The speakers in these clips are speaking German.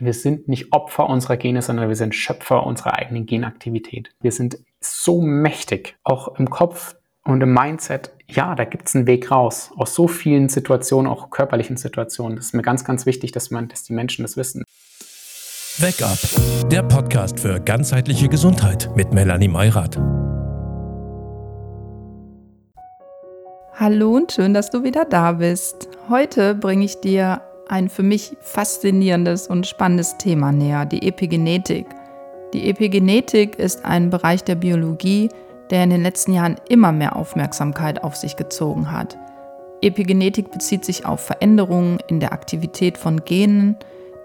Wir sind nicht Opfer unserer Gene, sondern wir sind Schöpfer unserer eigenen Genaktivität. Wir sind so mächtig, auch im Kopf und im Mindset. Ja, da gibt es einen Weg raus aus so vielen Situationen, auch körperlichen Situationen. Das ist mir ganz, ganz wichtig, dass, man, dass die Menschen das wissen. Wake Up, der Podcast für ganzheitliche Gesundheit mit Melanie Meurath. Hallo und schön, dass du wieder da bist. Heute bringe ich dir ein für mich faszinierendes und spannendes Thema näher, die Epigenetik. Die Epigenetik ist ein Bereich der Biologie, der in den letzten Jahren immer mehr Aufmerksamkeit auf sich gezogen hat. Epigenetik bezieht sich auf Veränderungen in der Aktivität von Genen,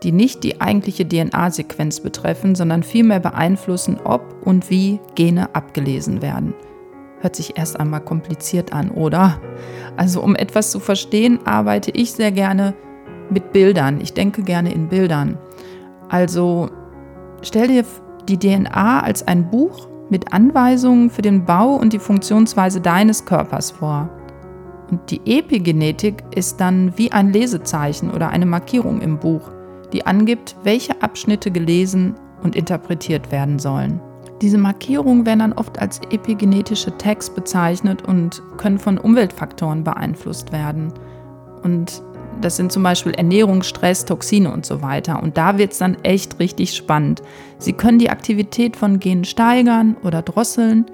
die nicht die eigentliche DNA-Sequenz betreffen, sondern vielmehr beeinflussen, ob und wie Gene abgelesen werden. Hört sich erst einmal kompliziert an, oder? Also um etwas zu verstehen, arbeite ich sehr gerne mit Bildern. Ich denke gerne in Bildern. Also stell dir die DNA als ein Buch mit Anweisungen für den Bau und die Funktionsweise deines Körpers vor. Und die Epigenetik ist dann wie ein Lesezeichen oder eine Markierung im Buch, die angibt, welche Abschnitte gelesen und interpretiert werden sollen. Diese Markierungen werden dann oft als epigenetische Tags bezeichnet und können von Umweltfaktoren beeinflusst werden. Und das sind zum Beispiel Ernährung, Stress, Toxine und so weiter. Und da wird es dann echt richtig spannend. Sie können die Aktivität von Genen steigern oder drosseln,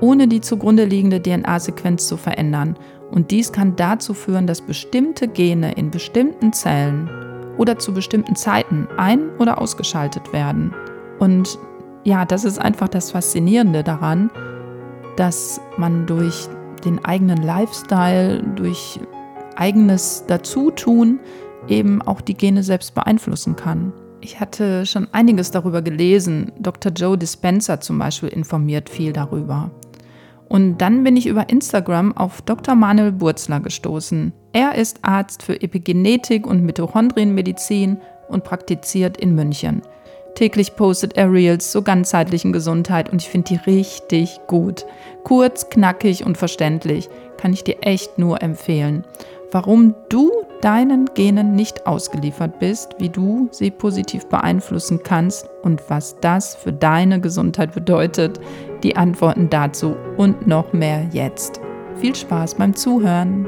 ohne die zugrunde liegende DNA-Sequenz zu verändern. Und dies kann dazu führen, dass bestimmte Gene in bestimmten Zellen oder zu bestimmten Zeiten ein- oder ausgeschaltet werden. Und ja, das ist einfach das Faszinierende daran, dass man durch den eigenen Lifestyle, durch eigenes Dazutun eben auch die Gene selbst beeinflussen kann. Ich hatte schon einiges darüber gelesen. Dr. Joe Dispenza zum Beispiel informiert viel darüber. Und dann bin ich über Instagram auf Dr. Manuel Burzler gestoßen. Er ist Arzt für Epigenetik und Mitochondrienmedizin und praktiziert in München. Täglich postet er Reels zur ganzheitlichen Gesundheit und ich finde die richtig gut. Kurz, knackig und verständlich. Kann ich dir echt nur empfehlen warum du deinen Genen nicht ausgeliefert bist, wie du sie positiv beeinflussen kannst und was das für deine Gesundheit bedeutet. Die Antworten dazu und noch mehr jetzt. Viel Spaß beim Zuhören.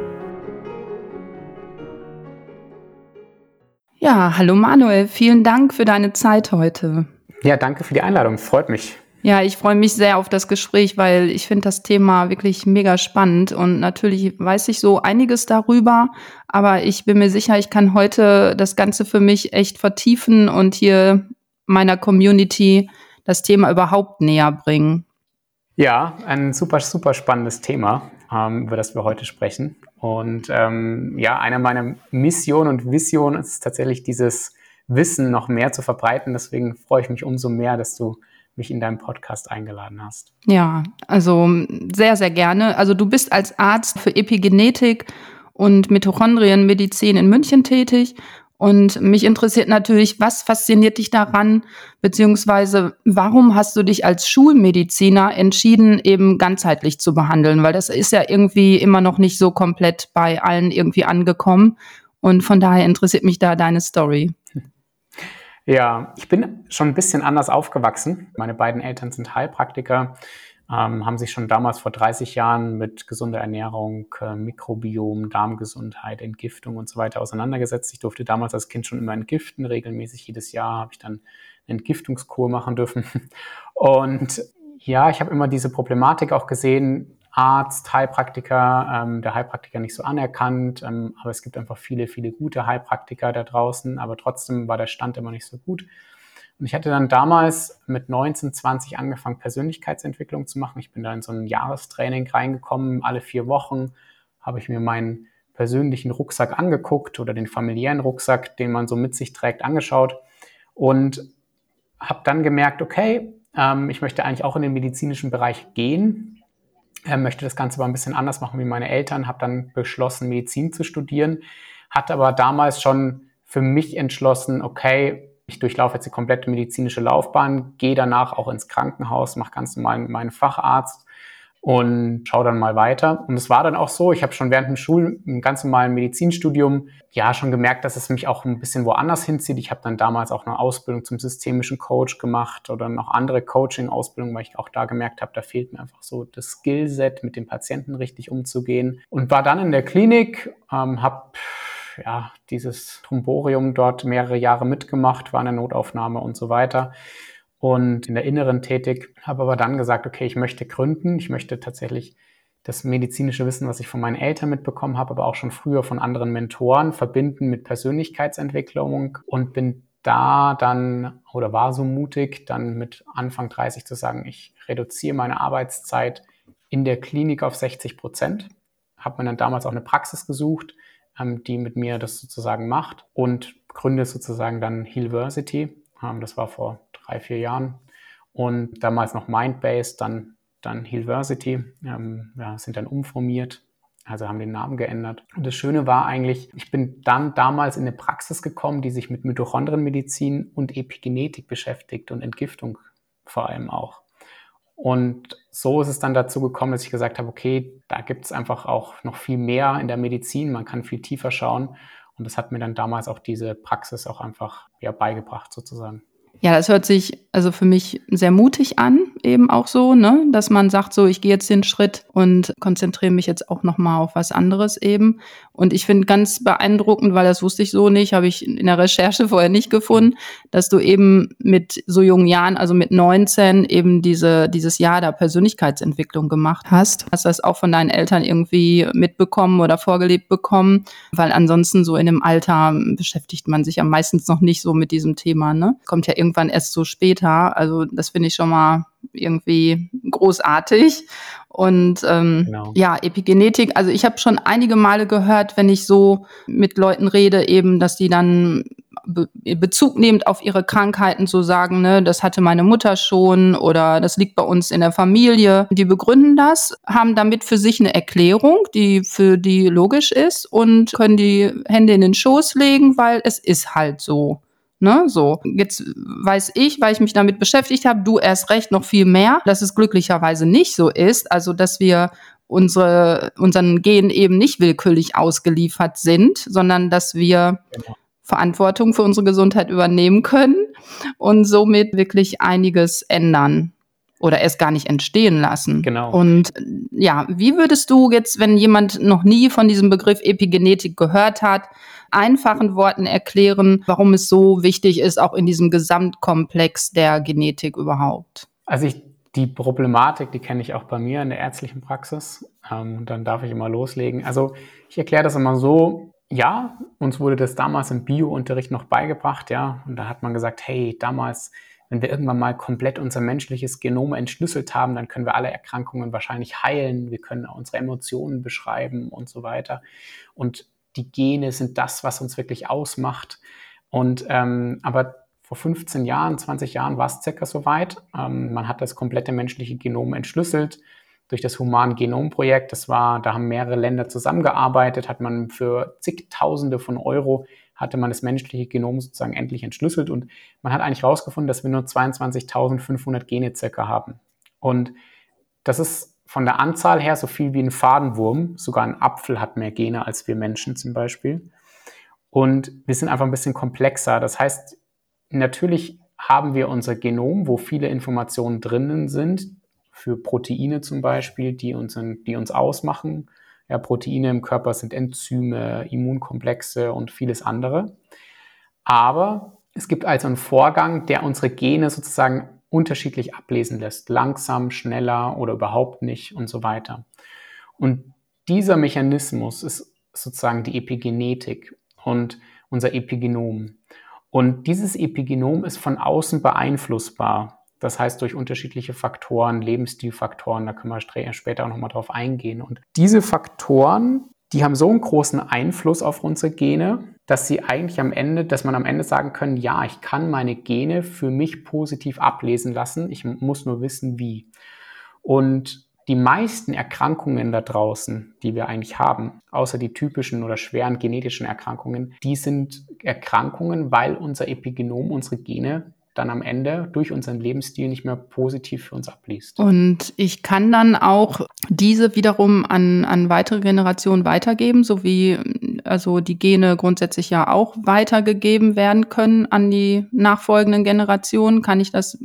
Ja, hallo Manuel, vielen Dank für deine Zeit heute. Ja, danke für die Einladung, freut mich. Ja, ich freue mich sehr auf das Gespräch, weil ich finde das Thema wirklich mega spannend und natürlich weiß ich so einiges darüber, aber ich bin mir sicher, ich kann heute das Ganze für mich echt vertiefen und hier meiner Community das Thema überhaupt näher bringen. Ja, ein super, super spannendes Thema, ähm, über das wir heute sprechen. Und ähm, ja, eine meiner Missionen und Visionen ist tatsächlich dieses Wissen noch mehr zu verbreiten. Deswegen freue ich mich umso mehr, dass du mich in deinem Podcast eingeladen hast. Ja, also sehr, sehr gerne. Also du bist als Arzt für Epigenetik und Mitochondrienmedizin in München tätig. Und mich interessiert natürlich, was fasziniert dich daran, beziehungsweise warum hast du dich als Schulmediziner entschieden, eben ganzheitlich zu behandeln? Weil das ist ja irgendwie immer noch nicht so komplett bei allen irgendwie angekommen. Und von daher interessiert mich da deine Story. Ja, ich bin schon ein bisschen anders aufgewachsen. Meine beiden Eltern sind Heilpraktiker, ähm, haben sich schon damals vor 30 Jahren mit gesunder Ernährung, äh, Mikrobiom, Darmgesundheit, Entgiftung und so weiter auseinandergesetzt. Ich durfte damals als Kind schon immer entgiften, regelmäßig jedes Jahr habe ich dann eine Entgiftungskur machen dürfen. Und ja, ich habe immer diese Problematik auch gesehen, Arzt, Heilpraktiker, ähm, der Heilpraktiker nicht so anerkannt, ähm, aber es gibt einfach viele, viele gute Heilpraktiker da draußen, aber trotzdem war der Stand immer nicht so gut. Und ich hatte dann damals mit 19, 20 angefangen, Persönlichkeitsentwicklung zu machen. Ich bin da in so ein Jahrestraining reingekommen. Alle vier Wochen habe ich mir meinen persönlichen Rucksack angeguckt oder den familiären Rucksack, den man so mit sich trägt, angeschaut und habe dann gemerkt, okay, ähm, ich möchte eigentlich auch in den medizinischen Bereich gehen, möchte das Ganze aber ein bisschen anders machen wie meine Eltern, habe dann beschlossen, Medizin zu studieren, hatte aber damals schon für mich entschlossen, okay, ich durchlaufe jetzt die komplette medizinische Laufbahn, gehe danach auch ins Krankenhaus, mache ganz normal meinen Facharzt und schaue dann mal weiter. Und es war dann auch so, ich habe schon während dem Schul, im ganz normalen Medizinstudium, ja, schon gemerkt, dass es mich auch ein bisschen woanders hinzieht. Ich habe dann damals auch eine Ausbildung zum systemischen Coach gemacht oder noch andere Coaching-Ausbildungen, weil ich auch da gemerkt habe, da fehlt mir einfach so das Skillset, mit dem Patienten richtig umzugehen. Und war dann in der Klinik, ähm, habe ja, dieses Tromborium dort mehrere Jahre mitgemacht, war in der Notaufnahme und so weiter und in der Inneren tätig, habe aber dann gesagt, okay, ich möchte gründen, ich möchte tatsächlich das medizinische Wissen, was ich von meinen Eltern mitbekommen habe, aber auch schon früher von anderen Mentoren verbinden mit Persönlichkeitsentwicklung und bin da dann oder war so mutig, dann mit Anfang 30 zu sagen, ich reduziere meine Arbeitszeit in der Klinik auf 60 Prozent. Habe mir dann damals auch eine Praxis gesucht, ähm, die mit mir das sozusagen macht und gründe sozusagen dann Healversity. Ähm, das war vor drei, vier Jahren. Und damals noch Mindbase, dann, dann Healversity, ähm, ja, sind dann umformiert, also haben den Namen geändert. Und das Schöne war eigentlich, ich bin dann damals in eine Praxis gekommen, die sich mit Mitochondrienmedizin und Epigenetik beschäftigt und Entgiftung vor allem auch. Und so ist es dann dazu gekommen, dass ich gesagt habe, okay, da gibt es einfach auch noch viel mehr in der Medizin, man kann viel tiefer schauen. Und das hat mir dann damals auch diese Praxis auch einfach ja, beigebracht sozusagen. Ja, das hört sich also für mich sehr mutig an, eben auch so, ne, dass man sagt, so, ich gehe jetzt den Schritt und konzentriere mich jetzt auch nochmal auf was anderes eben. Und ich finde ganz beeindruckend, weil das wusste ich so nicht, habe ich in der Recherche vorher nicht gefunden, dass du eben mit so jungen Jahren, also mit 19, eben diese, dieses Jahr der Persönlichkeitsentwicklung gemacht hast. Hast du das auch von deinen Eltern irgendwie mitbekommen oder vorgelebt bekommen? Weil ansonsten so in dem Alter beschäftigt man sich ja meistens noch nicht so mit diesem Thema, ne? Kommt ja irgendwann erst so später. Also das finde ich schon mal irgendwie großartig. Und ähm, genau. ja, Epigenetik, also ich habe schon einige Male gehört, wenn ich so mit Leuten rede, eben, dass die dann Be Bezug nehmend auf ihre Krankheiten so sagen, ne, das hatte meine Mutter schon oder das liegt bei uns in der Familie. Die begründen das, haben damit für sich eine Erklärung, die für die logisch ist und können die Hände in den Schoß legen, weil es ist halt so. Ne, so. Jetzt weiß ich, weil ich mich damit beschäftigt habe, du erst recht noch viel mehr, dass es glücklicherweise nicht so ist. Also, dass wir unsere, unseren Gen eben nicht willkürlich ausgeliefert sind, sondern dass wir genau. Verantwortung für unsere Gesundheit übernehmen können und somit wirklich einiges ändern oder erst gar nicht entstehen lassen. Genau. Und ja, wie würdest du jetzt, wenn jemand noch nie von diesem Begriff Epigenetik gehört hat, einfachen Worten erklären, warum es so wichtig ist, auch in diesem Gesamtkomplex der Genetik überhaupt? Also ich, die Problematik, die kenne ich auch bei mir in der ärztlichen Praxis. Ähm, dann darf ich immer loslegen. Also ich erkläre das immer so, ja, uns wurde das damals im Bio-Unterricht noch beigebracht, ja, und da hat man gesagt, hey, damals, wenn wir irgendwann mal komplett unser menschliches Genom entschlüsselt haben, dann können wir alle Erkrankungen wahrscheinlich heilen, wir können unsere Emotionen beschreiben und so weiter. Und die Gene sind das, was uns wirklich ausmacht. Und ähm, aber vor 15 Jahren, 20 Jahren war es circa so weit. Ähm, man hat das komplette menschliche Genom entschlüsselt durch das Human Genom Projekt. Das war, da haben mehrere Länder zusammengearbeitet, hat man für zigtausende von Euro hatte man das menschliche Genom sozusagen endlich entschlüsselt und man hat eigentlich herausgefunden, dass wir nur 22.500 Gene circa haben. Und das ist von der Anzahl her so viel wie ein Fadenwurm. Sogar ein Apfel hat mehr Gene als wir Menschen zum Beispiel. Und wir sind einfach ein bisschen komplexer. Das heißt, natürlich haben wir unser Genom, wo viele Informationen drinnen sind, für Proteine zum Beispiel, die uns, die uns ausmachen. Ja, Proteine im Körper sind Enzyme, Immunkomplexe und vieles andere. Aber es gibt also einen Vorgang, der unsere Gene sozusagen unterschiedlich ablesen lässt. Langsam, schneller oder überhaupt nicht und so weiter. Und dieser Mechanismus ist sozusagen die Epigenetik und unser Epigenom. Und dieses Epigenom ist von außen beeinflussbar. Das heißt, durch unterschiedliche Faktoren, Lebensstilfaktoren, da können wir später auch nochmal drauf eingehen. Und diese Faktoren, die haben so einen großen Einfluss auf unsere Gene, dass sie eigentlich am Ende, dass man am Ende sagen können, ja, ich kann meine Gene für mich positiv ablesen lassen. Ich muss nur wissen, wie. Und die meisten Erkrankungen da draußen, die wir eigentlich haben, außer die typischen oder schweren genetischen Erkrankungen, die sind Erkrankungen, weil unser Epigenom, unsere Gene dann am Ende durch unseren Lebensstil nicht mehr positiv für uns abliest. Und ich kann dann auch diese wiederum an, an weitere Generationen weitergeben, so wie also die Gene grundsätzlich ja auch weitergegeben werden können an die nachfolgenden Generationen. Kann ich das,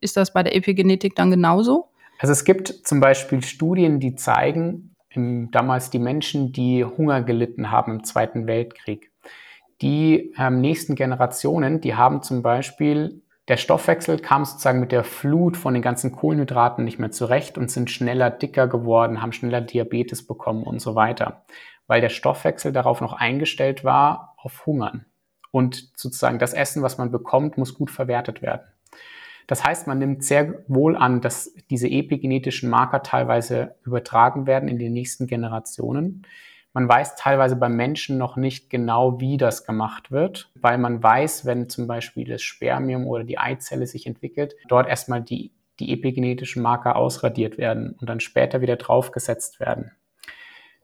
ist das bei der Epigenetik dann genauso? Also es gibt zum Beispiel Studien, die zeigen, damals die Menschen, die Hunger gelitten haben im Zweiten Weltkrieg, die ähm, nächsten Generationen, die haben zum Beispiel, der Stoffwechsel kam sozusagen mit der Flut von den ganzen Kohlenhydraten nicht mehr zurecht und sind schneller dicker geworden, haben schneller Diabetes bekommen und so weiter, weil der Stoffwechsel darauf noch eingestellt war, auf Hungern. Und sozusagen das Essen, was man bekommt, muss gut verwertet werden. Das heißt, man nimmt sehr wohl an, dass diese epigenetischen Marker teilweise übertragen werden in die nächsten Generationen. Man weiß teilweise beim Menschen noch nicht genau, wie das gemacht wird, weil man weiß, wenn zum Beispiel das Spermium oder die Eizelle sich entwickelt, dort erstmal die, die epigenetischen Marker ausradiert werden und dann später wieder draufgesetzt werden.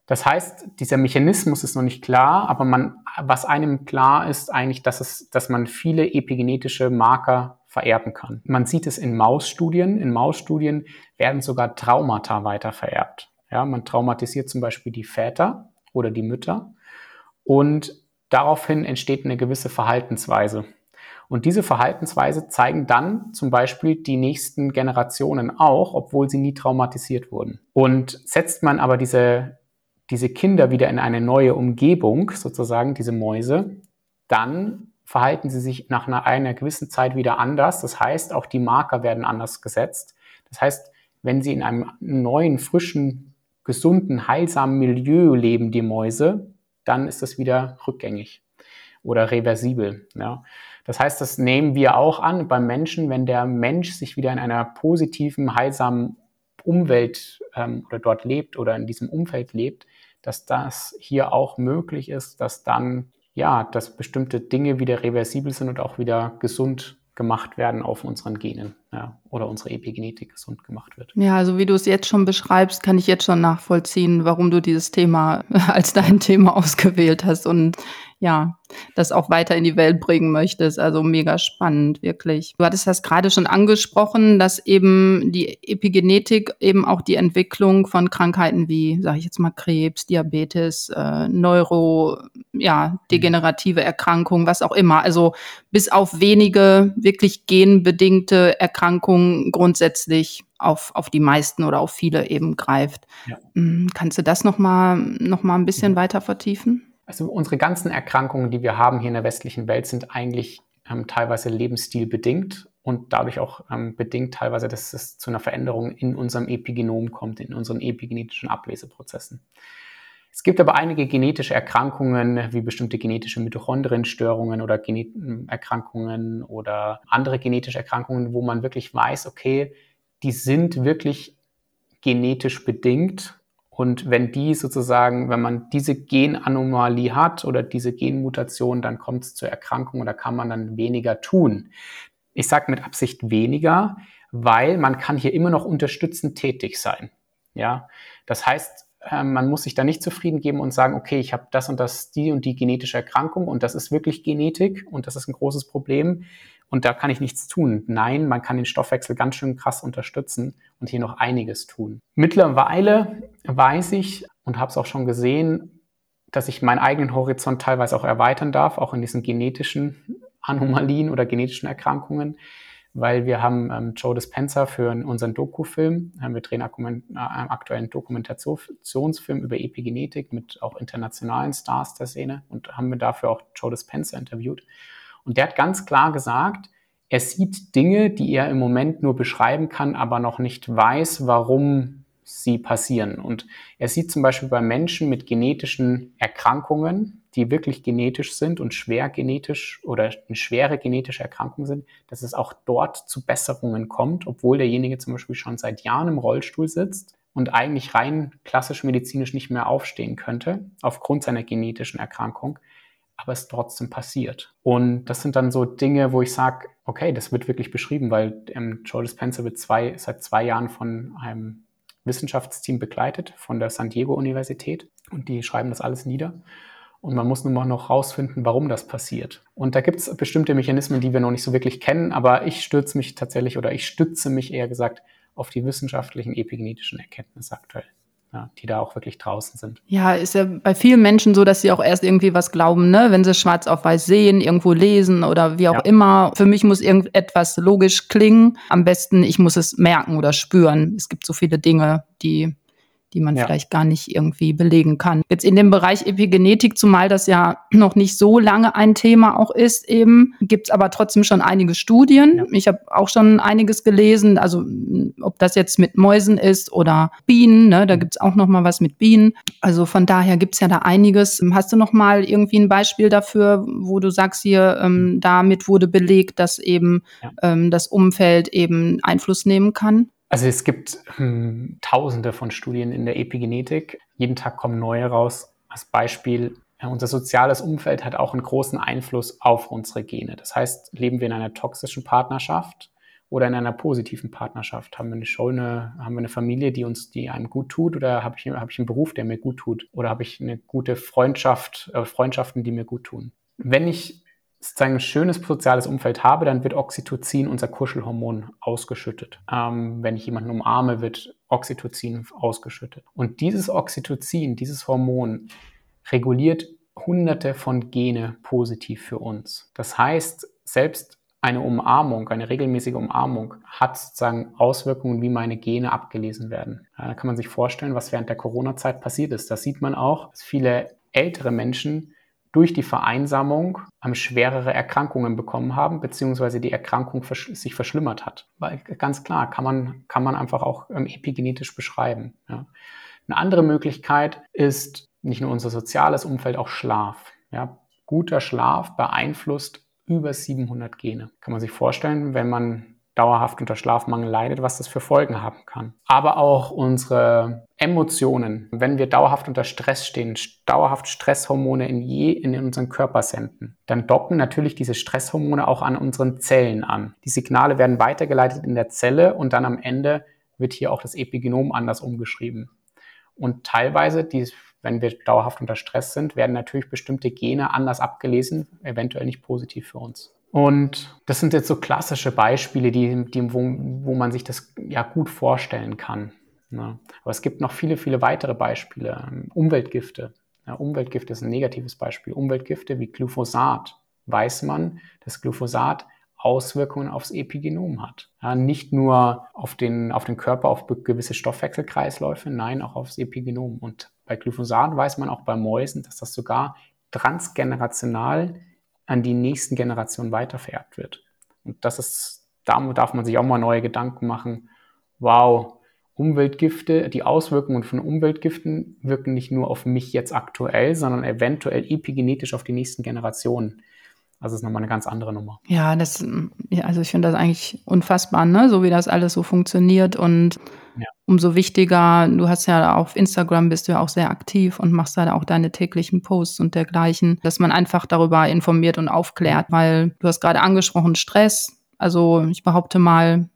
Das heißt, dieser Mechanismus ist noch nicht klar, aber man, was einem klar ist, eigentlich, dass es, dass man viele epigenetische Marker vererben kann. Man sieht es in Mausstudien. In Mausstudien werden sogar Traumata weiter vererbt. Ja, man traumatisiert zum Beispiel die Väter oder die Mütter. Und daraufhin entsteht eine gewisse Verhaltensweise. Und diese Verhaltensweise zeigen dann zum Beispiel die nächsten Generationen auch, obwohl sie nie traumatisiert wurden. Und setzt man aber diese, diese Kinder wieder in eine neue Umgebung, sozusagen diese Mäuse, dann verhalten sie sich nach einer, einer gewissen Zeit wieder anders. Das heißt, auch die Marker werden anders gesetzt. Das heißt, wenn sie in einem neuen, frischen gesunden, heilsamen Milieu leben die Mäuse, dann ist das wieder rückgängig oder reversibel. Ja. Das heißt, das nehmen wir auch an beim Menschen, wenn der Mensch sich wieder in einer positiven, heilsamen Umwelt ähm, oder dort lebt oder in diesem Umfeld lebt, dass das hier auch möglich ist, dass dann ja, dass bestimmte Dinge wieder reversibel sind und auch wieder gesund gemacht werden auf unseren Genen ja, oder unsere Epigenetik gesund gemacht wird. Ja, also wie du es jetzt schon beschreibst, kann ich jetzt schon nachvollziehen, warum du dieses Thema als dein Thema ausgewählt hast und ja, das auch weiter in die Welt bringen möchtest. Also mega spannend, wirklich. Du hattest das gerade schon angesprochen, dass eben die Epigenetik eben auch die Entwicklung von Krankheiten wie, sage ich jetzt mal, Krebs, Diabetes, äh, Neuro, ja, degenerative Erkrankungen, was auch immer. Also bis auf wenige wirklich genbedingte Erkrankungen grundsätzlich auf, auf die meisten oder auf viele eben greift. Ja. Hm, kannst du das nochmal noch mal ein bisschen ja. weiter vertiefen? Also unsere ganzen Erkrankungen, die wir haben hier in der westlichen Welt, sind eigentlich ähm, teilweise lebensstilbedingt und dadurch auch ähm, bedingt teilweise, dass es zu einer Veränderung in unserem Epigenom kommt, in unseren epigenetischen Ableseprozessen. Es gibt aber einige genetische Erkrankungen, wie bestimmte genetische Mitochondrienstörungen oder Genet Erkrankungen oder andere genetische Erkrankungen, wo man wirklich weiß, okay, die sind wirklich genetisch bedingt und wenn die sozusagen, wenn man diese Genanomalie hat oder diese Genmutation, dann kommt es zur Erkrankung oder kann man dann weniger tun. Ich sage mit Absicht weniger, weil man kann hier immer noch unterstützend tätig sein. Ja, das heißt, man muss sich da nicht zufrieden geben und sagen, okay, ich habe das und das, die und die genetische Erkrankung und das ist wirklich Genetik und das ist ein großes Problem und da kann ich nichts tun. Nein, man kann den Stoffwechsel ganz schön krass unterstützen und hier noch einiges tun. Mittlerweile weiß ich und habe es auch schon gesehen, dass ich meinen eigenen Horizont teilweise auch erweitern darf, auch in diesen genetischen Anomalien oder genetischen Erkrankungen, weil wir haben ähm, Joe Dispenza für unseren Dokufilm, äh, wir drehen einen äh, aktuellen Dokumentationsfilm über Epigenetik mit auch internationalen Stars der Szene und haben wir dafür auch Joe Dispenza interviewt. Und der hat ganz klar gesagt, er sieht Dinge, die er im Moment nur beschreiben kann, aber noch nicht weiß, warum sie passieren. Und er sieht zum Beispiel bei Menschen mit genetischen Erkrankungen, die wirklich genetisch sind und schwer genetisch oder eine schwere genetische Erkrankung sind, dass es auch dort zu Besserungen kommt, obwohl derjenige zum Beispiel schon seit Jahren im Rollstuhl sitzt und eigentlich rein klassisch medizinisch nicht mehr aufstehen könnte, aufgrund seiner genetischen Erkrankung aber es trotzdem passiert. Und das sind dann so Dinge, wo ich sage, okay, das wird wirklich beschrieben, weil ähm, Joe Dispenza wird zwei, seit zwei Jahren von einem Wissenschaftsteam begleitet, von der San Diego Universität. Und die schreiben das alles nieder. Und man muss nun mal noch rausfinden, warum das passiert. Und da gibt es bestimmte Mechanismen, die wir noch nicht so wirklich kennen, aber ich stürze mich tatsächlich oder ich stütze mich eher gesagt auf die wissenschaftlichen epigenetischen Erkenntnisse aktuell ja, die da auch wirklich draußen sind. Ja, ist ja bei vielen Menschen so, dass sie auch erst irgendwie was glauben, ne? wenn sie schwarz auf weiß sehen, irgendwo lesen oder wie auch ja. immer. Für mich muss irgendetwas logisch klingen. Am besten, ich muss es merken oder spüren. Es gibt so viele Dinge, die die man ja. vielleicht gar nicht irgendwie belegen kann. Jetzt in dem Bereich Epigenetik, zumal das ja noch nicht so lange ein Thema auch ist, eben gibt es aber trotzdem schon einige Studien. Ja. Ich habe auch schon einiges gelesen, also ob das jetzt mit Mäusen ist oder Bienen, ne, da gibt es auch noch mal was mit Bienen. Also von daher gibt es ja da einiges. Hast du noch mal irgendwie ein Beispiel dafür, wo du sagst hier, ähm, damit wurde belegt, dass eben ja. ähm, das Umfeld eben Einfluss nehmen kann? Also es gibt hm, tausende von Studien in der Epigenetik. Jeden Tag kommen neue raus. Als Beispiel, unser soziales Umfeld hat auch einen großen Einfluss auf unsere Gene. Das heißt, leben wir in einer toxischen Partnerschaft oder in einer positiven Partnerschaft? Haben wir eine schöne, haben wir eine Familie, die uns, die einem gut tut, oder habe ich, hab ich einen Beruf, der mir gut tut? Oder habe ich eine gute Freundschaft, äh, Freundschaften, die mir gut tun? Wenn ich sozusagen ein schönes soziales Umfeld habe, dann wird Oxytocin, unser Kuschelhormon, ausgeschüttet. Ähm, wenn ich jemanden umarme, wird Oxytocin ausgeschüttet. Und dieses Oxytocin, dieses Hormon, reguliert hunderte von Gene positiv für uns. Das heißt, selbst eine Umarmung, eine regelmäßige Umarmung hat sozusagen Auswirkungen, wie meine Gene abgelesen werden. da kann man sich vorstellen, was während der Corona-Zeit passiert ist. Da sieht man auch, dass viele ältere Menschen durch die Vereinsamung ähm, schwerere Erkrankungen bekommen haben, beziehungsweise die Erkrankung versch sich verschlimmert hat. Weil ganz klar, kann man, kann man einfach auch ähm, epigenetisch beschreiben. Ja. Eine andere Möglichkeit ist nicht nur unser soziales Umfeld, auch Schlaf. Ja. Guter Schlaf beeinflusst über 700 Gene. Kann man sich vorstellen, wenn man dauerhaft unter Schlafmangel leidet, was das für Folgen haben kann. Aber auch unsere Emotionen, wenn wir dauerhaft unter Stress stehen, dauerhaft Stresshormone in, je, in unseren Körper senden, dann docken natürlich diese Stresshormone auch an unseren Zellen an. Die Signale werden weitergeleitet in der Zelle und dann am Ende wird hier auch das Epigenom anders umgeschrieben. Und teilweise, die, wenn wir dauerhaft unter Stress sind, werden natürlich bestimmte Gene anders abgelesen, eventuell nicht positiv für uns. Und das sind jetzt so klassische Beispiele, die, die, wo, wo man sich das ja gut vorstellen kann. Ne? Aber es gibt noch viele, viele weitere Beispiele. Umweltgifte. Ja, Umweltgifte ist ein negatives Beispiel. Umweltgifte wie Glyphosat. Weiß man, dass Glyphosat Auswirkungen aufs Epigenom hat. Ja, nicht nur auf den, auf den Körper, auf gewisse Stoffwechselkreisläufe, nein, auch aufs Epigenom. Und bei Glyphosat weiß man auch bei Mäusen, dass das sogar transgenerational an die nächsten Generationen weitervererbt wird. Und das ist, da darf man sich auch mal neue Gedanken machen. Wow, Umweltgifte, die Auswirkungen von Umweltgiften wirken nicht nur auf mich jetzt aktuell, sondern eventuell epigenetisch auf die nächsten Generationen. Also ist nochmal eine ganz andere Nummer. Ja, das, ja, also ich finde das eigentlich unfassbar, ne? so wie das alles so funktioniert. Und ja. umso wichtiger, du hast ja auf Instagram bist du ja auch sehr aktiv und machst da auch deine täglichen Posts und dergleichen, dass man einfach darüber informiert und aufklärt, weil du hast gerade angesprochen, Stress. Also ich behaupte mal,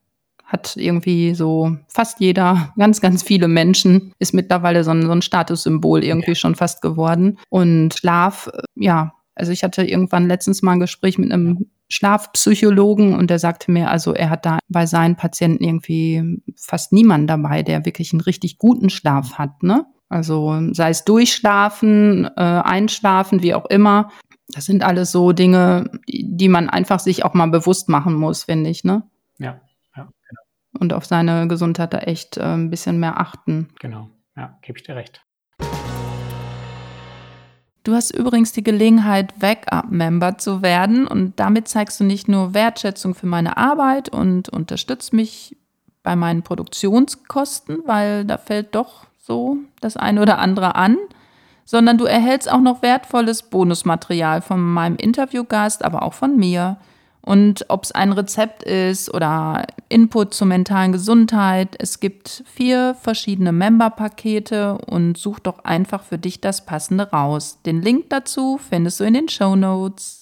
hat irgendwie so fast jeder, ganz, ganz viele Menschen, ist mittlerweile so ein, so ein Statussymbol irgendwie ja. schon fast geworden. Und Schlaf, ja, also ich hatte irgendwann letztens mal ein Gespräch mit einem Schlafpsychologen und der sagte mir, also er hat da bei seinen Patienten irgendwie fast niemanden dabei, der wirklich einen richtig guten Schlaf hat, ne? Also sei es durchschlafen, äh, einschlafen, wie auch immer. Das sind alles so Dinge, die man einfach sich auch mal bewusst machen muss, finde ich, ne? Ja, ja, genau. Und auf seine Gesundheit da echt äh, ein bisschen mehr achten. Genau, ja, gebe ich dir recht. Du hast übrigens die Gelegenheit, Backup-Member zu werden und damit zeigst du nicht nur Wertschätzung für meine Arbeit und unterstützt mich bei meinen Produktionskosten, weil da fällt doch so das eine oder andere an, sondern du erhältst auch noch wertvolles Bonusmaterial von meinem Interviewgast, aber auch von mir. Und ob es ein Rezept ist oder Input zur mentalen Gesundheit, es gibt vier verschiedene Member-Pakete und such doch einfach für dich das passende raus. Den Link dazu findest du in den Show Notes.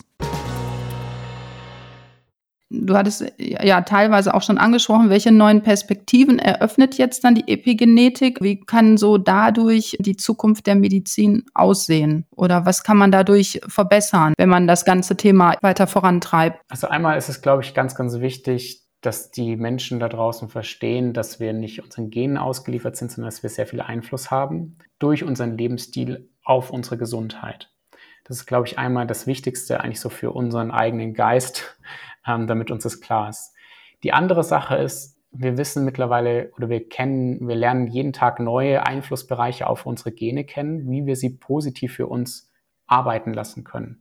Du hattest ja teilweise auch schon angesprochen, welche neuen Perspektiven eröffnet jetzt dann die Epigenetik? Wie kann so dadurch die Zukunft der Medizin aussehen? Oder was kann man dadurch verbessern, wenn man das ganze Thema weiter vorantreibt? Also einmal ist es, glaube ich, ganz, ganz wichtig, dass die Menschen da draußen verstehen, dass wir nicht unseren Genen ausgeliefert sind, sondern dass wir sehr viel Einfluss haben durch unseren Lebensstil auf unsere Gesundheit. Das ist, glaube ich, einmal das Wichtigste eigentlich so für unseren eigenen Geist, damit uns das klar ist. Die andere Sache ist, wir wissen mittlerweile oder wir kennen, wir lernen jeden Tag neue Einflussbereiche auf unsere Gene kennen, wie wir sie positiv für uns arbeiten lassen können.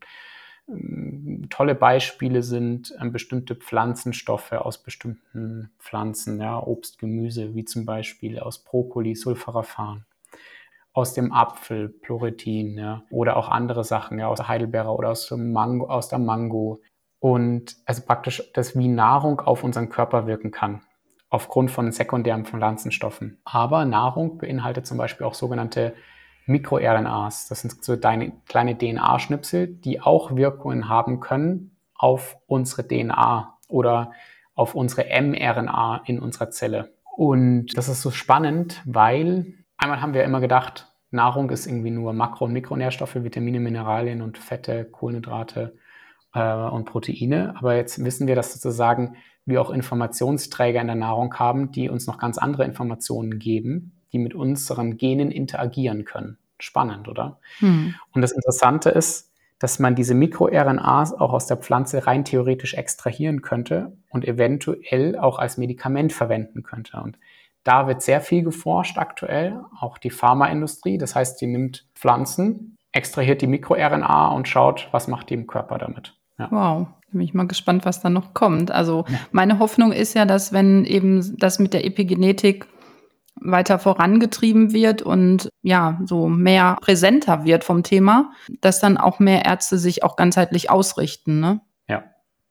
Ähm, tolle Beispiele sind ähm, bestimmte Pflanzenstoffe aus bestimmten Pflanzen, ja, Obst, Gemüse, wie zum Beispiel aus Brokkoli, Sulforaphan aus dem Apfel, Pluritin, ja, oder auch andere Sachen, ja, aus der Heidelbeere oder aus, Mango, aus der Mango. Und also praktisch, dass wie Nahrung auf unseren Körper wirken kann, aufgrund von sekundären Pflanzenstoffen. Aber Nahrung beinhaltet zum Beispiel auch sogenannte MikroRNAs. Das sind so deine kleine DNA-Schnipsel, die auch Wirkungen haben können auf unsere DNA oder auf unsere mRNA in unserer Zelle. Und das ist so spannend, weil einmal haben wir immer gedacht, Nahrung ist irgendwie nur Makro- und Mikronährstoffe, Vitamine, Mineralien und Fette, Kohlenhydrate äh, und Proteine. Aber jetzt wissen wir, dass sozusagen wir auch Informationsträger in der Nahrung haben, die uns noch ganz andere Informationen geben, die mit unseren Genen interagieren können. Spannend, oder? Hm. Und das Interessante ist, dass man diese MikroRNAs auch aus der Pflanze rein theoretisch extrahieren könnte und eventuell auch als Medikament verwenden könnte. Und da wird sehr viel geforscht aktuell, auch die Pharmaindustrie. Das heißt, die nimmt Pflanzen, extrahiert die MikroRNA und schaut, was macht die im Körper damit. Ja. Wow, bin ich mal gespannt, was da noch kommt. Also ja. meine Hoffnung ist ja, dass wenn eben das mit der Epigenetik weiter vorangetrieben wird und ja, so mehr präsenter wird vom Thema, dass dann auch mehr Ärzte sich auch ganzheitlich ausrichten, ne? Ja,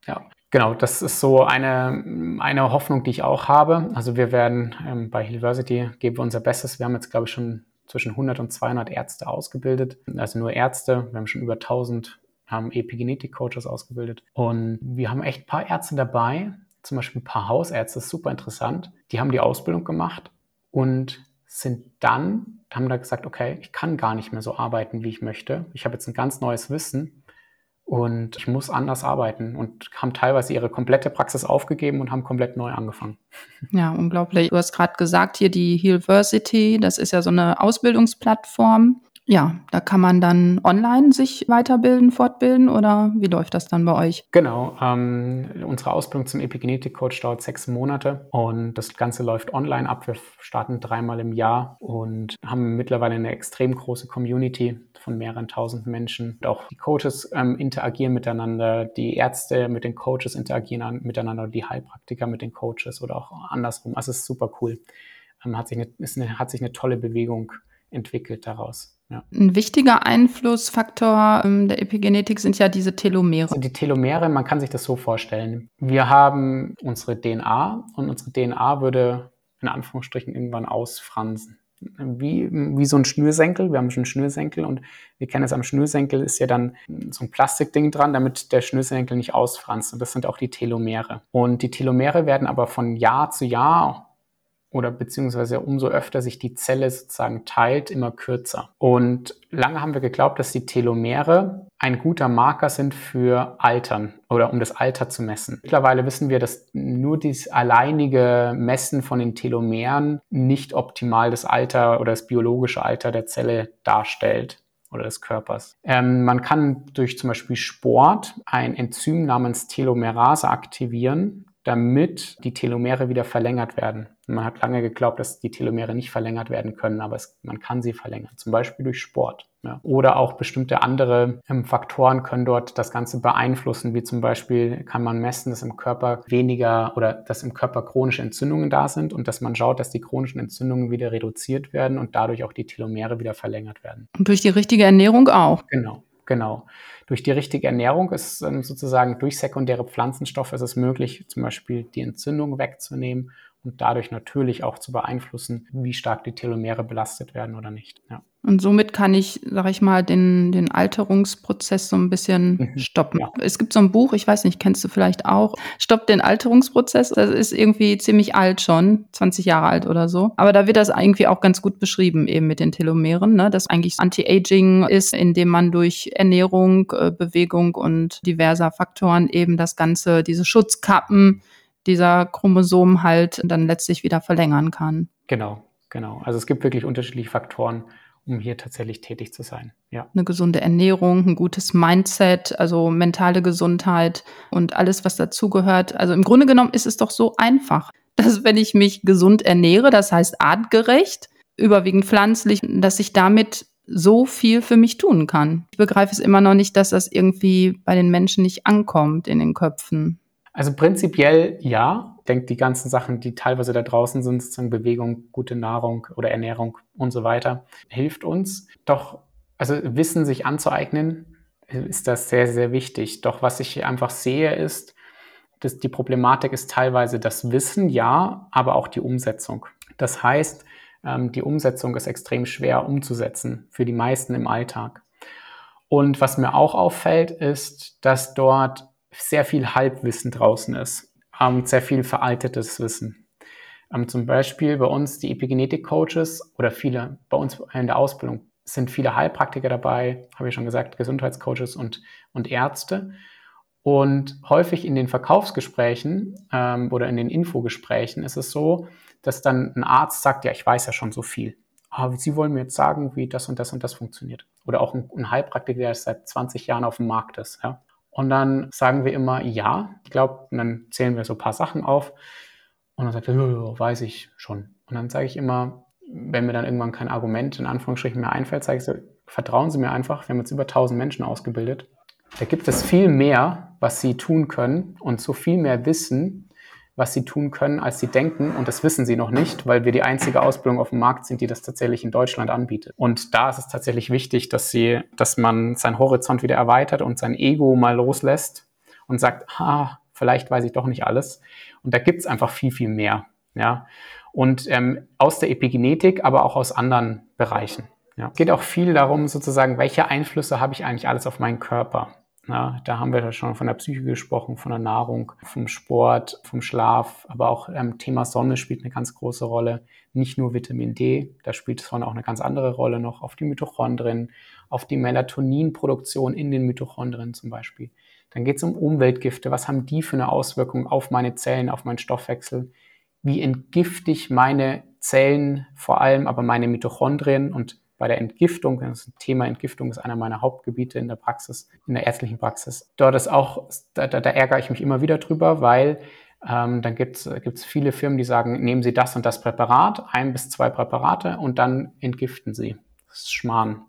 ja. Genau, das ist so eine, eine Hoffnung, die ich auch habe. Also wir werden ähm, bei University geben wir unser Bestes. Wir haben jetzt, glaube ich, schon zwischen 100 und 200 Ärzte ausgebildet. Also nur Ärzte. Wir haben schon über 1000 haben Epigenetik-Coaches ausgebildet. Und wir haben echt ein paar Ärzte dabei, zum Beispiel ein paar Hausärzte, super interessant. Die haben die Ausbildung gemacht und sind dann, haben da gesagt, okay, ich kann gar nicht mehr so arbeiten, wie ich möchte. Ich habe jetzt ein ganz neues Wissen und ich muss anders arbeiten und haben teilweise ihre komplette Praxis aufgegeben und haben komplett neu angefangen. Ja, unglaublich. Du hast gerade gesagt, hier die Healversity, das ist ja so eine Ausbildungsplattform. Ja, da kann man dann online sich weiterbilden, fortbilden oder wie läuft das dann bei euch? Genau, ähm, unsere Ausbildung zum Epigenetik-Coach dauert sechs Monate und das Ganze läuft online ab. Wir starten dreimal im Jahr und haben mittlerweile eine extrem große Community von mehreren tausend Menschen. Auch die Coaches ähm, interagieren miteinander, die Ärzte mit den Coaches interagieren miteinander, die Heilpraktiker mit den Coaches oder auch andersrum. Also es ist super cool. Ähm, hat, sich eine, ist eine, hat sich eine tolle Bewegung entwickelt daraus. Ja. Ein wichtiger Einflussfaktor ähm, der Epigenetik sind ja diese Telomere. Also die Telomere, man kann sich das so vorstellen. Wir haben unsere DNA und unsere DNA würde in Anführungsstrichen irgendwann ausfransen. Wie, wie so ein Schnürsenkel. Wir haben schon einen Schnürsenkel und wir kennen es am Schnürsenkel ist ja dann so ein Plastikding dran, damit der Schnürsenkel nicht ausfranst. Und das sind auch die Telomere. Und die Telomere werden aber von Jahr zu Jahr oder beziehungsweise umso öfter sich die Zelle sozusagen teilt, immer kürzer. Und lange haben wir geglaubt, dass die Telomere ein guter Marker sind für Altern oder um das Alter zu messen. Mittlerweile wissen wir, dass nur das alleinige Messen von den Telomeren nicht optimal das Alter oder das biologische Alter der Zelle darstellt oder des Körpers. Ähm, man kann durch zum Beispiel Sport ein Enzym namens Telomerase aktivieren, damit die Telomere wieder verlängert werden. Man hat lange geglaubt, dass die Telomere nicht verlängert werden können, aber es, man kann sie verlängern, zum Beispiel durch Sport. Ja. Oder auch bestimmte andere ähm, Faktoren können dort das Ganze beeinflussen, wie zum Beispiel kann man messen, dass im Körper weniger oder dass im Körper chronische Entzündungen da sind und dass man schaut, dass die chronischen Entzündungen wieder reduziert werden und dadurch auch die Telomere wieder verlängert werden. Und durch die richtige Ernährung auch. Genau. Genau. Durch die richtige Ernährung ist sozusagen durch sekundäre Pflanzenstoffe ist es möglich, zum Beispiel die Entzündung wegzunehmen und dadurch natürlich auch zu beeinflussen, wie stark die Telomere belastet werden oder nicht. Ja. Und somit kann ich, sag ich mal, den, den Alterungsprozess so ein bisschen mhm. stoppen. Ja. Es gibt so ein Buch, ich weiß nicht, kennst du vielleicht auch, Stopp den Alterungsprozess. Das ist irgendwie ziemlich alt schon, 20 Jahre alt oder so. Aber da wird das irgendwie auch ganz gut beschrieben, eben mit den Telomeren, ne? dass eigentlich Anti-Aging ist, indem man durch Ernährung, äh, Bewegung und diverser Faktoren eben das Ganze, diese Schutzkappen dieser Chromosomen halt dann letztlich wieder verlängern kann. Genau, genau. Also es gibt wirklich unterschiedliche Faktoren, um hier tatsächlich tätig zu sein. Ja. Eine gesunde Ernährung, ein gutes Mindset, also mentale Gesundheit und alles, was dazugehört. Also im Grunde genommen ist es doch so einfach, dass wenn ich mich gesund ernähre, das heißt artgerecht, überwiegend pflanzlich, dass ich damit so viel für mich tun kann. Ich begreife es immer noch nicht, dass das irgendwie bei den Menschen nicht ankommt in den Köpfen. Also prinzipiell ja. Ich denke, die ganzen Sachen, die teilweise da draußen sind, sozusagen Bewegung, gute Nahrung oder Ernährung und so weiter, hilft uns. Doch, also Wissen sich anzueignen, ist das sehr, sehr wichtig. Doch was ich einfach sehe, ist, dass die Problematik ist teilweise das Wissen, ja, aber auch die Umsetzung. Das heißt, ähm, die Umsetzung ist extrem schwer umzusetzen für die meisten im Alltag. Und was mir auch auffällt, ist, dass dort sehr viel Halbwissen draußen ist, ähm, sehr viel veraltetes Wissen. Ähm, zum Beispiel bei uns die Epigenetik-Coaches oder viele bei uns in der Ausbildung sind viele Heilpraktiker dabei, habe ich schon gesagt, Gesundheitscoaches und, und Ärzte. Und häufig in den Verkaufsgesprächen ähm, oder in den Infogesprächen ist es so, dass dann ein Arzt sagt, ja, ich weiß ja schon so viel. Aber Sie wollen mir jetzt sagen, wie das und das und das funktioniert. Oder auch ein, ein Heilpraktiker, der seit 20 Jahren auf dem Markt ist. Ja? Und dann sagen wir immer ja. Ich glaube, und dann zählen wir so ein paar Sachen auf. Und dann sagt er, weiß ich schon. Und dann sage ich immer, wenn mir dann irgendwann kein Argument in Anführungsstrichen mehr einfällt, sage ich so, vertrauen Sie mir einfach, wir haben jetzt über 1000 Menschen ausgebildet. Da gibt es viel mehr, was Sie tun können und so viel mehr Wissen, was sie tun können, als sie denken. Und das wissen sie noch nicht, weil wir die einzige Ausbildung auf dem Markt sind, die das tatsächlich in Deutschland anbietet. Und da ist es tatsächlich wichtig, dass sie, dass man seinen Horizont wieder erweitert und sein Ego mal loslässt und sagt, ah, vielleicht weiß ich doch nicht alles. Und da gibt es einfach viel, viel mehr. Ja. Und ähm, aus der Epigenetik, aber auch aus anderen Bereichen. Ja. Es geht auch viel darum, sozusagen, welche Einflüsse habe ich eigentlich alles auf meinen Körper? Ja, da haben wir ja schon von der Psyche gesprochen, von der Nahrung, vom Sport, vom Schlaf, aber auch ähm, Thema Sonne spielt eine ganz große Rolle. Nicht nur Vitamin D, da spielt Sonne auch eine ganz andere Rolle noch auf die Mitochondrien, auf die Melatoninproduktion in den Mitochondrien zum Beispiel. Dann geht es um Umweltgifte. Was haben die für eine Auswirkung auf meine Zellen, auf meinen Stoffwechsel? Wie entgifte ich meine Zellen, vor allem aber meine Mitochondrien und bei der Entgiftung, das Thema Entgiftung ist einer meiner Hauptgebiete in der Praxis, in der ärztlichen Praxis. Dort ist auch, da, da, da ärgere ich mich immer wieder drüber, weil ähm, dann gibt es viele Firmen, die sagen, nehmen Sie das und das Präparat, ein bis zwei Präparate und dann entgiften Sie. Das ist Schmarrn.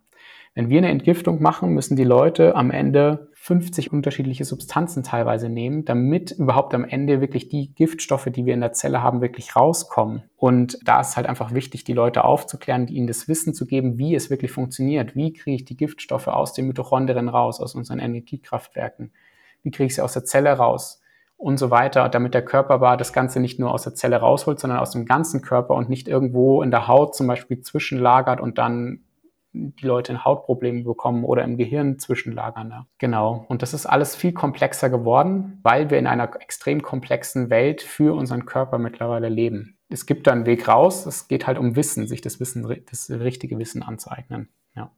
Wenn wir eine Entgiftung machen, müssen die Leute am Ende 50 unterschiedliche Substanzen teilweise nehmen, damit überhaupt am Ende wirklich die Giftstoffe, die wir in der Zelle haben, wirklich rauskommen. Und da ist halt einfach wichtig, die Leute aufzuklären, ihnen das Wissen zu geben, wie es wirklich funktioniert. Wie kriege ich die Giftstoffe aus den Mitochondrien raus, aus unseren Energiekraftwerken? Wie kriege ich sie aus der Zelle raus? Und so weiter, damit der Körper das Ganze nicht nur aus der Zelle rausholt, sondern aus dem ganzen Körper und nicht irgendwo in der Haut zum Beispiel zwischenlagert und dann die Leute in Hautprobleme bekommen oder im Gehirn zwischenlagern. Genau. Und das ist alles viel komplexer geworden, weil wir in einer extrem komplexen Welt für unseren Körper mittlerweile leben. Es gibt da einen Weg raus. Es geht halt um Wissen, sich das Wissen, das richtige Wissen anzueignen. Ja,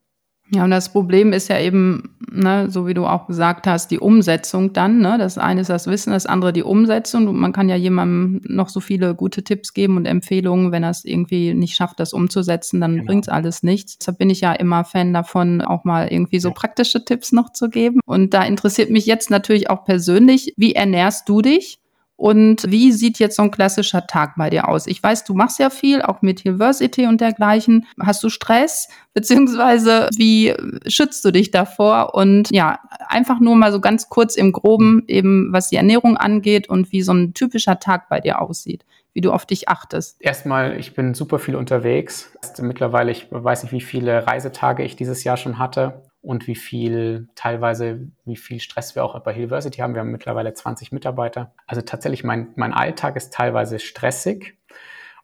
und das Problem ist ja eben, ne, so wie du auch gesagt hast, die Umsetzung dann. Ne? Das eine ist das Wissen, das andere die Umsetzung. Und man kann ja jemandem noch so viele gute Tipps geben und Empfehlungen. Wenn er es irgendwie nicht schafft, das umzusetzen, dann genau. bringt's alles nichts. Deshalb bin ich ja immer Fan davon, auch mal irgendwie so ja. praktische Tipps noch zu geben. Und da interessiert mich jetzt natürlich auch persönlich, wie ernährst du dich? Und wie sieht jetzt so ein klassischer Tag bei dir aus? Ich weiß, du machst ja viel, auch mit University und dergleichen. Hast du Stress? Beziehungsweise wie schützt du dich davor? Und ja, einfach nur mal so ganz kurz im Groben eben, was die Ernährung angeht und wie so ein typischer Tag bei dir aussieht wie du auf dich achtest? Erstmal, ich bin super viel unterwegs. Mittlerweile, ich weiß nicht, wie viele Reisetage ich dieses Jahr schon hatte und wie viel teilweise, wie viel Stress wir auch bei University haben. Wir haben mittlerweile 20 Mitarbeiter. Also tatsächlich, mein, mein Alltag ist teilweise stressig,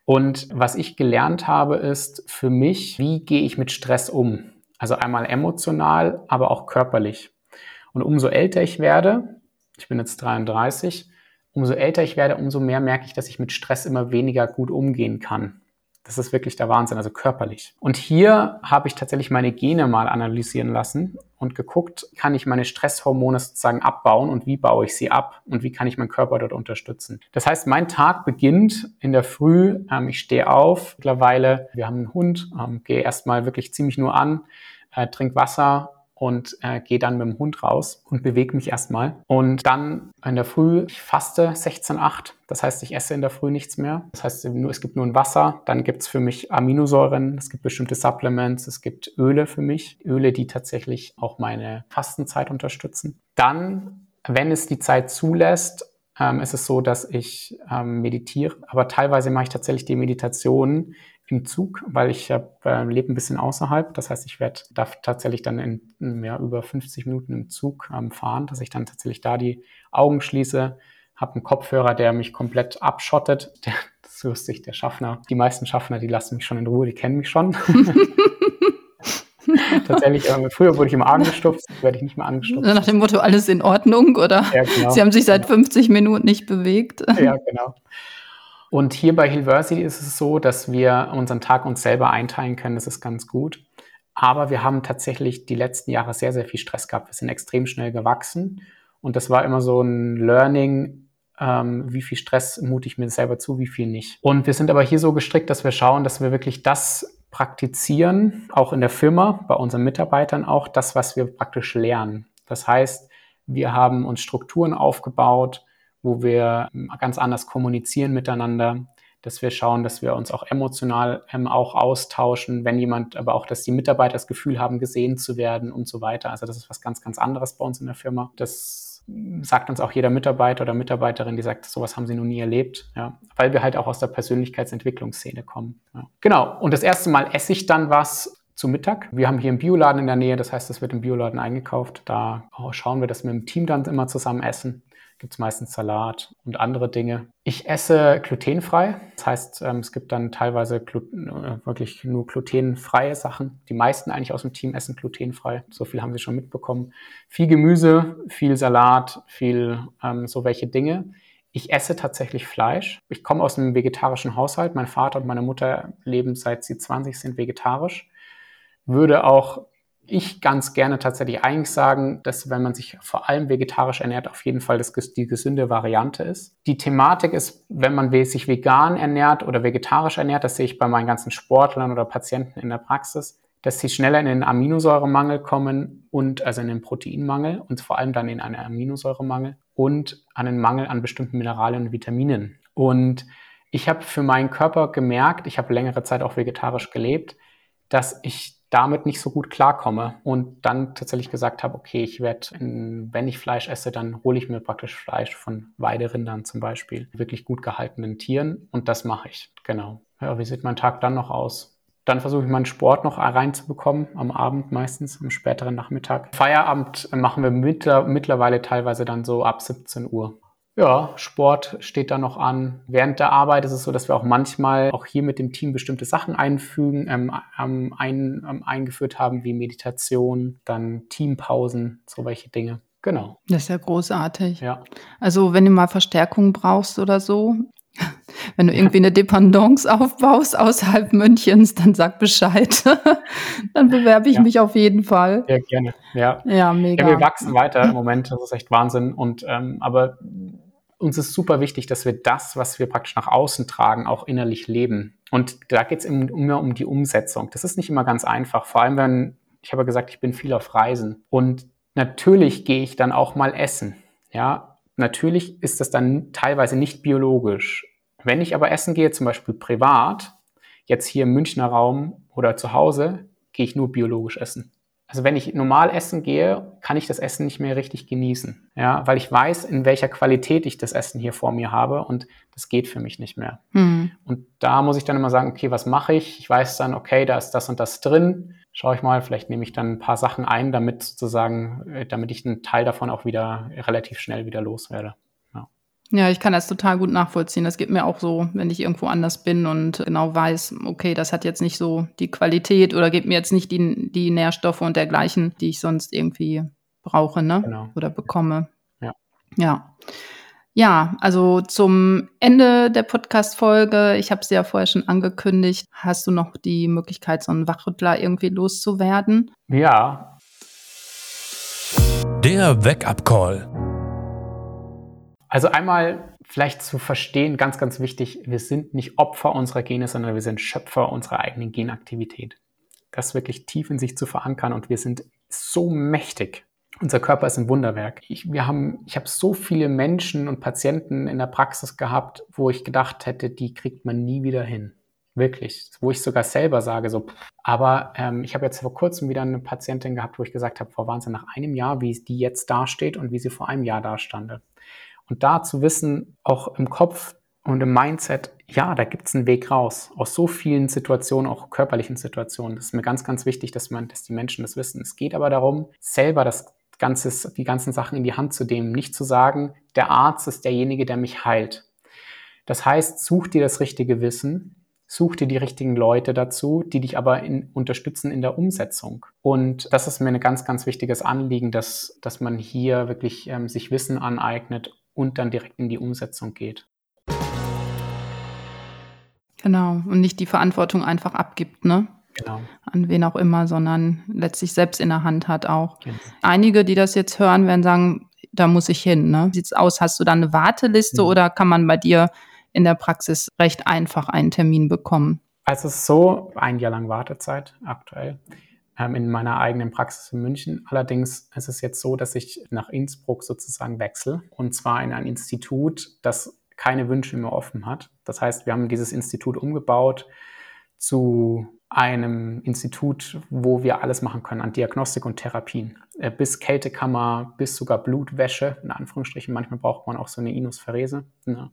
Und was ich gelernt habe, ist für mich, wie gehe ich mit Stress um? Also einmal emotional, aber auch körperlich. Und umso älter ich werde, ich bin jetzt 33, umso älter ich werde, umso mehr merke ich, dass ich mit Stress immer weniger gut umgehen kann. Das ist wirklich der Wahnsinn, also körperlich. Und hier habe ich tatsächlich meine Gene mal analysieren lassen und geguckt, kann ich meine Stresshormone sozusagen abbauen und wie baue ich sie ab und wie kann ich meinen Körper dort unterstützen. Das heißt, mein Tag beginnt in der Früh, ähm, ich stehe auf, mittlerweile, wir haben einen Hund, ähm, gehe erstmal wirklich ziemlich nur an, äh, trink Wasser, und äh, gehe dann mit dem Hund raus und bewege mich erstmal. Und dann in der Früh, ich faste 16,8. Das heißt, ich esse in der Früh nichts mehr. Das heißt, es gibt nur ein Wasser. Dann gibt es für mich Aminosäuren, es gibt bestimmte Supplements, es gibt Öle für mich. Öle, die tatsächlich auch meine Fastenzeit unterstützen. Dann, wenn es die Zeit zulässt, ähm, ist es so, dass ich ähm, meditiere. Aber teilweise mache ich tatsächlich die Meditation im Zug, weil ich äh, lebe ein bisschen außerhalb. Das heißt, ich werde darf tatsächlich dann in ja, über 50 Minuten im Zug ähm, fahren, dass ich dann tatsächlich da die Augen schließe, habe einen Kopfhörer, der mich komplett abschottet. Der, das ist lustig, der Schaffner. Die meisten Schaffner, die lassen mich schon in Ruhe, die kennen mich schon. Tatsächlich, äh, früher wurde ich immer angestupst, werde ich nicht mehr angestupst. Nach dem Motto, alles in Ordnung, oder? Ja, genau. Sie haben sich seit 50 Minuten nicht bewegt. Ja, genau. Und hier bei Hillversity ist es so, dass wir unseren Tag uns selber einteilen können. Das ist ganz gut. Aber wir haben tatsächlich die letzten Jahre sehr, sehr viel Stress gehabt. Wir sind extrem schnell gewachsen. Und das war immer so ein Learning, ähm, wie viel Stress mute ich mir selber zu, wie viel nicht. Und wir sind aber hier so gestrickt, dass wir schauen, dass wir wirklich das praktizieren, auch in der Firma, bei unseren Mitarbeitern auch, das, was wir praktisch lernen. Das heißt, wir haben uns Strukturen aufgebaut, wo wir ganz anders kommunizieren miteinander, dass wir schauen, dass wir uns auch emotional ähm, auch austauschen, wenn jemand, aber auch, dass die Mitarbeiter das Gefühl haben, gesehen zu werden und so weiter. Also das ist was ganz, ganz anderes bei uns in der Firma. Das sagt uns auch jeder Mitarbeiter oder Mitarbeiterin, die sagt, sowas haben sie noch nie erlebt, ja, weil wir halt auch aus der Persönlichkeitsentwicklungsszene kommen. Ja. Genau. Und das erste Mal esse ich dann was zu Mittag. Wir haben hier einen Bioladen in der Nähe, das heißt, es wird im Bioladen eingekauft. Da schauen wir, dass wir im Team dann immer zusammen essen gibt es meistens Salat und andere Dinge. Ich esse glutenfrei. Das heißt, ähm, es gibt dann teilweise äh, wirklich nur glutenfreie Sachen. Die meisten eigentlich aus dem Team essen glutenfrei. So viel haben sie schon mitbekommen. Viel Gemüse, viel Salat, viel ähm, so welche Dinge. Ich esse tatsächlich Fleisch. Ich komme aus einem vegetarischen Haushalt. Mein Vater und meine Mutter leben seit sie 20 sind vegetarisch. Würde auch ich ganz gerne tatsächlich eigentlich sagen, dass wenn man sich vor allem vegetarisch ernährt, auf jeden Fall das, die gesünde Variante ist. Die Thematik ist, wenn man sich vegan ernährt oder vegetarisch ernährt, das sehe ich bei meinen ganzen Sportlern oder Patienten in der Praxis, dass sie schneller in den Aminosäuremangel kommen und also in den Proteinmangel und vor allem dann in einen Aminosäuremangel und einen Mangel an bestimmten Mineralien und Vitaminen. Und ich habe für meinen Körper gemerkt, ich habe längere Zeit auch vegetarisch gelebt, dass ich damit nicht so gut klarkomme und dann tatsächlich gesagt habe, okay, ich werde, wenn ich Fleisch esse, dann hole ich mir praktisch Fleisch von Weiderindern zum Beispiel, wirklich gut gehaltenen Tieren und das mache ich, genau. Ja, wie sieht mein Tag dann noch aus? Dann versuche ich meinen Sport noch reinzubekommen, am Abend meistens, am späteren Nachmittag. Feierabend machen wir mittlerweile teilweise dann so ab 17 Uhr. Ja, Sport steht da noch an. Während der Arbeit ist es so, dass wir auch manchmal auch hier mit dem Team bestimmte Sachen einfügen, ähm, ähm, ein, ähm, eingeführt haben, wie Meditation, dann Teampausen, so welche Dinge. Genau. Das ist ja großartig. Ja. Also, wenn du mal Verstärkung brauchst oder so, wenn du irgendwie eine Dependance aufbaust außerhalb Münchens, dann sag Bescheid. dann bewerbe ich ja. mich auf jeden Fall. Sehr gerne. Ja. Ja, mega. Ja, wir wachsen weiter im Moment. Das ist echt Wahnsinn. Und ähm, aber uns ist super wichtig, dass wir das, was wir praktisch nach außen tragen, auch innerlich leben. Und da geht es immer um die Umsetzung. Das ist nicht immer ganz einfach, vor allem wenn, ich habe gesagt, ich bin viel auf Reisen. Und natürlich gehe ich dann auch mal essen. Ja, natürlich ist das dann teilweise nicht biologisch. Wenn ich aber essen gehe, zum Beispiel privat, jetzt hier im Münchner Raum oder zu Hause, gehe ich nur biologisch essen. Also wenn ich normal essen gehe, kann ich das Essen nicht mehr richtig genießen. Ja, weil ich weiß, in welcher Qualität ich das Essen hier vor mir habe und das geht für mich nicht mehr. Mhm. Und da muss ich dann immer sagen, okay, was mache ich? Ich weiß dann, okay, da ist das und das drin. Schaue ich mal, vielleicht nehme ich dann ein paar Sachen ein, damit sozusagen, äh, damit ich einen Teil davon auch wieder relativ schnell wieder loswerde. Ja. Ich kann das total gut nachvollziehen. Das geht mir auch so, wenn ich irgendwo anders bin und genau weiß, okay, das hat jetzt nicht so die Qualität oder gibt mir jetzt nicht die, die Nährstoffe und dergleichen, die ich sonst irgendwie brauche, ne? Genau. Oder bekomme. Ja. Ja. Ja, also zum Ende der Podcast-Folge, ich habe es ja vorher schon angekündigt, hast du noch die Möglichkeit, so einen Wachrüttler irgendwie loszuwerden? Ja. Der Wake-up-Call. Also einmal vielleicht zu verstehen, ganz, ganz wichtig, wir sind nicht Opfer unserer Gene, sondern wir sind Schöpfer unserer eigenen Genaktivität. Das wirklich tief in sich zu verankern und wir sind so mächtig unser Körper ist ein Wunderwerk. Ich, wir haben, ich habe so viele Menschen und Patienten in der Praxis gehabt, wo ich gedacht hätte, die kriegt man nie wieder hin. Wirklich. Wo ich sogar selber sage, so. Aber ähm, ich habe jetzt vor kurzem wieder eine Patientin gehabt, wo ich gesagt habe, vor Wahnsinn, nach einem Jahr, wie die jetzt dasteht und wie sie vor einem Jahr dastande. Und da zu wissen, auch im Kopf und im Mindset, ja, da gibt es einen Weg raus. Aus so vielen Situationen, auch körperlichen Situationen. Das ist mir ganz, ganz wichtig, dass man, dass die Menschen das wissen. Es geht aber darum, selber das Ganzes, die ganzen Sachen in die Hand zu nehmen, nicht zu sagen, der Arzt ist derjenige, der mich heilt. Das heißt, such dir das richtige Wissen, such dir die richtigen Leute dazu, die dich aber in, unterstützen in der Umsetzung. Und das ist mir ein ganz, ganz wichtiges Anliegen, dass, dass man hier wirklich ähm, sich Wissen aneignet und dann direkt in die Umsetzung geht. Genau, und nicht die Verantwortung einfach abgibt, ne? Genau. An wen auch immer, sondern letztlich selbst in der Hand hat auch. Genau. Einige, die das jetzt hören, werden sagen, da muss ich hin. Ne? Sieht's aus? Hast du da eine Warteliste mhm. oder kann man bei dir in der Praxis recht einfach einen Termin bekommen? Also es ist so, ein Jahr lang Wartezeit aktuell in meiner eigenen Praxis in München. Allerdings ist es jetzt so, dass ich nach Innsbruck sozusagen wechsle und zwar in ein Institut, das keine Wünsche mehr offen hat. Das heißt, wir haben dieses Institut umgebaut zu einem Institut, wo wir alles machen können an Diagnostik und Therapien. Äh, bis Kältekammer, bis sogar Blutwäsche, in Anführungsstrichen. Manchmal braucht man auch so eine Inuspherese. Ne?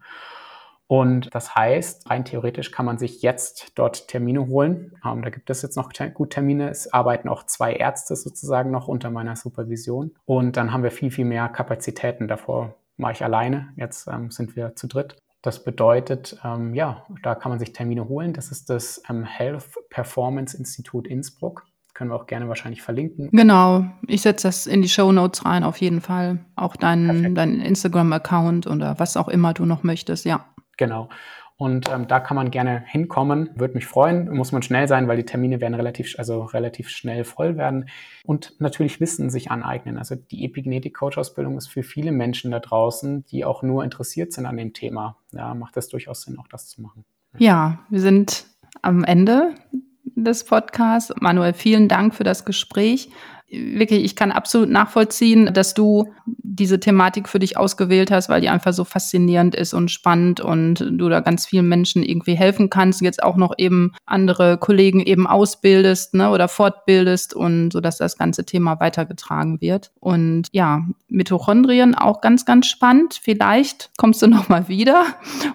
Und das heißt, rein theoretisch kann man sich jetzt dort Termine holen. Ähm, da gibt es jetzt noch gut Termine. Es arbeiten auch zwei Ärzte sozusagen noch unter meiner Supervision. Und dann haben wir viel, viel mehr Kapazitäten. Davor war ich alleine. Jetzt ähm, sind wir zu dritt. Das bedeutet, ähm, ja, da kann man sich Termine holen. Das ist das ähm, Health Performance Institut Innsbruck. Können wir auch gerne wahrscheinlich verlinken. Genau, ich setze das in die Show Notes rein, auf jeden Fall. Auch deinen dein Instagram-Account oder was auch immer du noch möchtest, ja. Genau. Und ähm, da kann man gerne hinkommen. Würde mich freuen. Muss man schnell sein, weil die Termine werden relativ, also relativ schnell voll werden. Und natürlich Wissen sich aneignen. Also die Epigenetik-Coach-Ausbildung ist für viele Menschen da draußen, die auch nur interessiert sind an dem Thema. Ja, macht es durchaus Sinn, auch das zu machen. Ja, wir sind am Ende des Podcasts. Manuel, vielen Dank für das Gespräch wirklich, ich kann absolut nachvollziehen, dass du diese Thematik für dich ausgewählt hast, weil die einfach so faszinierend ist und spannend und du da ganz vielen Menschen irgendwie helfen kannst, jetzt auch noch eben andere Kollegen eben ausbildest ne, oder fortbildest und so dass das ganze Thema weitergetragen wird. Und ja, Mitochondrien auch ganz, ganz spannend. Vielleicht kommst du noch mal wieder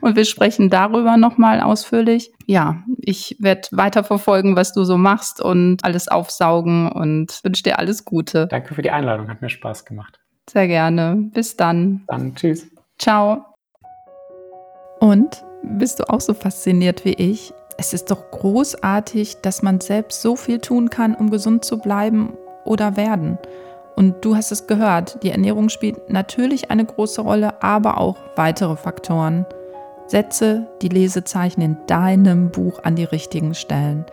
und wir sprechen darüber noch mal ausführlich. Ja, ich werde weiter verfolgen, was du so machst und alles aufsaugen und wünsche dir alles Gute. Danke für die Einladung, hat mir Spaß gemacht. Sehr gerne. Bis dann. Dann tschüss. Ciao. Und bist du auch so fasziniert wie ich? Es ist doch großartig, dass man selbst so viel tun kann, um gesund zu bleiben oder werden. Und du hast es gehört, die Ernährung spielt natürlich eine große Rolle, aber auch weitere Faktoren. Setze die Lesezeichen in deinem Buch an die richtigen Stellen.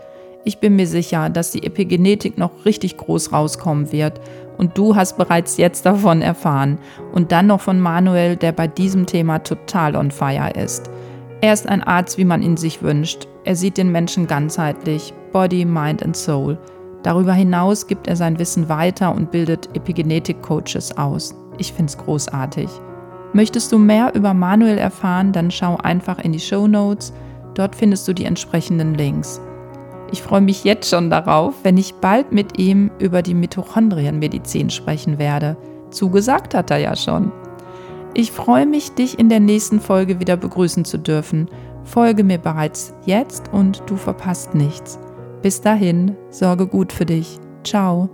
Ich bin mir sicher, dass die Epigenetik noch richtig groß rauskommen wird und du hast bereits jetzt davon erfahren und dann noch von Manuel, der bei diesem Thema total on fire ist. Er ist ein Arzt, wie man ihn sich wünscht. Er sieht den Menschen ganzheitlich, Body, Mind and Soul. Darüber hinaus gibt er sein Wissen weiter und bildet Epigenetik-Coaches aus. Ich finde es großartig. Möchtest du mehr über Manuel erfahren, dann schau einfach in die Show Notes. Dort findest du die entsprechenden Links. Ich freue mich jetzt schon darauf, wenn ich bald mit ihm über die Mitochondrienmedizin sprechen werde. Zugesagt hat er ja schon. Ich freue mich, dich in der nächsten Folge wieder begrüßen zu dürfen. Folge mir bereits jetzt und du verpasst nichts. Bis dahin, sorge gut für dich. Ciao.